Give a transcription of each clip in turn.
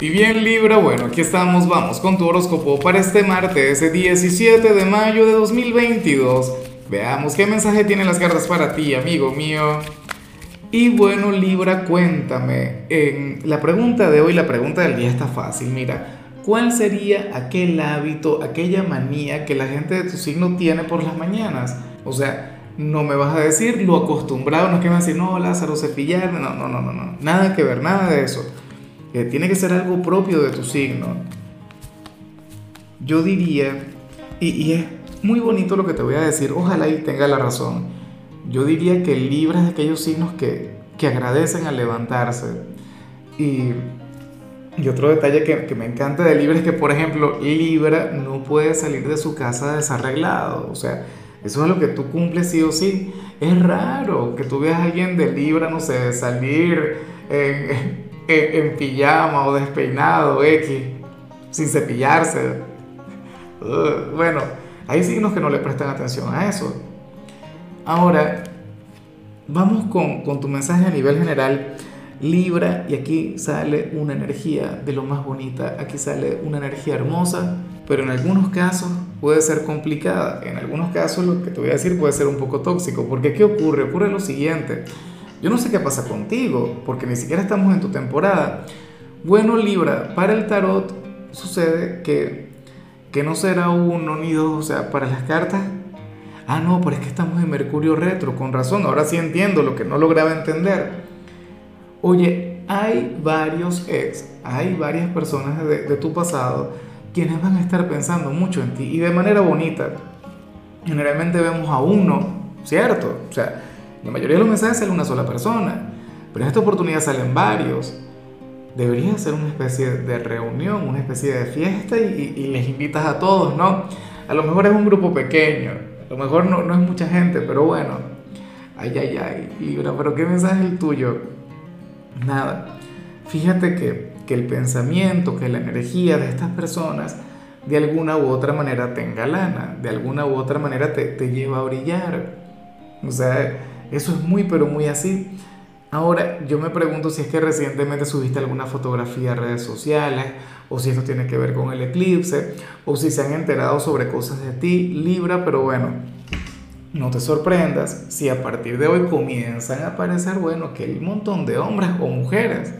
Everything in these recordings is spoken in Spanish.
Y bien Libra, bueno, aquí estamos, vamos con tu horóscopo para este martes, ese 17 de mayo de 2022. Veamos qué mensaje tienen las cartas para ti, amigo mío. Y bueno Libra, cuéntame, en la pregunta de hoy, la pregunta del día está fácil, mira, ¿cuál sería aquel hábito, aquella manía que la gente de tu signo tiene por las mañanas? O sea, no me vas a decir lo acostumbrado, no es que me vas a decir, no, Lázaro, cepillarme, no, no, no, no, no, nada que ver, nada de eso tiene que ser algo propio de tu signo. Yo diría, y, es muy bonito lo que te voy a decir, ojalá y tenga la razón. Yo diría que Libra es de aquellos signos que, que agradecen al levantarse. Y, y otro detalle que, que, me encanta de Libra es que, por ejemplo, Libra no puede salir de su casa desarreglado. O sea, eso es lo que tú cumples sí o sí. Es raro que tú veas a alguien de Libra, no sé, salir en, pijama o despeinado, X, sin cepillarse. bueno, hay signos que no le prestan atención a eso. Ahora, vamos con, con tu mensaje a nivel general. Libra, y aquí sale una energía de lo más bonita, aquí sale una energía hermosa, pero en algunos casos puede ser complicada, en algunos casos lo que te voy a decir puede ser un poco tóxico, porque ¿qué ocurre? Ocurre lo siguiente, yo no sé qué pasa contigo, porque ni siquiera estamos en tu temporada. Bueno, Libra, para el tarot sucede que, que no será uno ni dos, o sea, para las cartas. Ah, no, pero es que estamos en Mercurio retro, con razón, ahora sí entiendo lo que no lograba entender. Oye, hay varios ex, hay varias personas de, de tu pasado quienes van a estar pensando mucho en ti y de manera bonita. Generalmente vemos a uno, ¿cierto? O sea, la mayoría de los mensajes sale una sola persona, pero en esta oportunidad salen varios. Debería ser una especie de reunión, una especie de fiesta y, les invitas a todos, ¿no? A lo mejor es un grupo pequeño, a lo mejor no, no es mucha gente, pero bueno. Ay, ay, ay, Libra, pero ¿qué mensaje es el tuyo? Nada. Fíjate que, que el pensamiento, que la energía de estas personas de alguna u otra manera te engalana, de alguna u otra manera te, te lleva a brillar. O sea, eso es muy, pero muy así. Ahora, yo me pregunto si es que recientemente subiste alguna fotografía a redes sociales, o si esto tiene que ver con el eclipse, o si se han enterado sobre cosas de ti, Libra, pero bueno, no te sorprendas si a partir de hoy comienzan a aparecer, bueno, que hay un montón de hombres o mujeres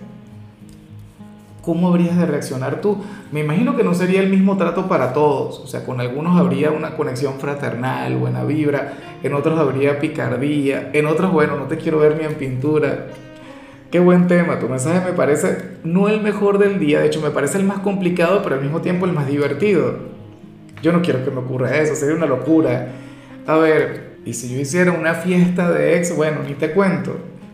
¿cómo habrías de reaccionar tú? Me imagino que no sería el mismo trato para todos, o sea, con algunos habría una conexión fraternal, buena vibra, en otros habría picardía, en otros, bueno, no te quiero ver ni en pintura. Qué buen tema, tu mensaje me parece no el mejor del día, de hecho me parece el más complicado, pero al mismo tiempo el más divertido. Yo no quiero que me ocurra eso, sería una locura. A ver, y si yo hiciera una fiesta de ex, bueno, ni te cuento.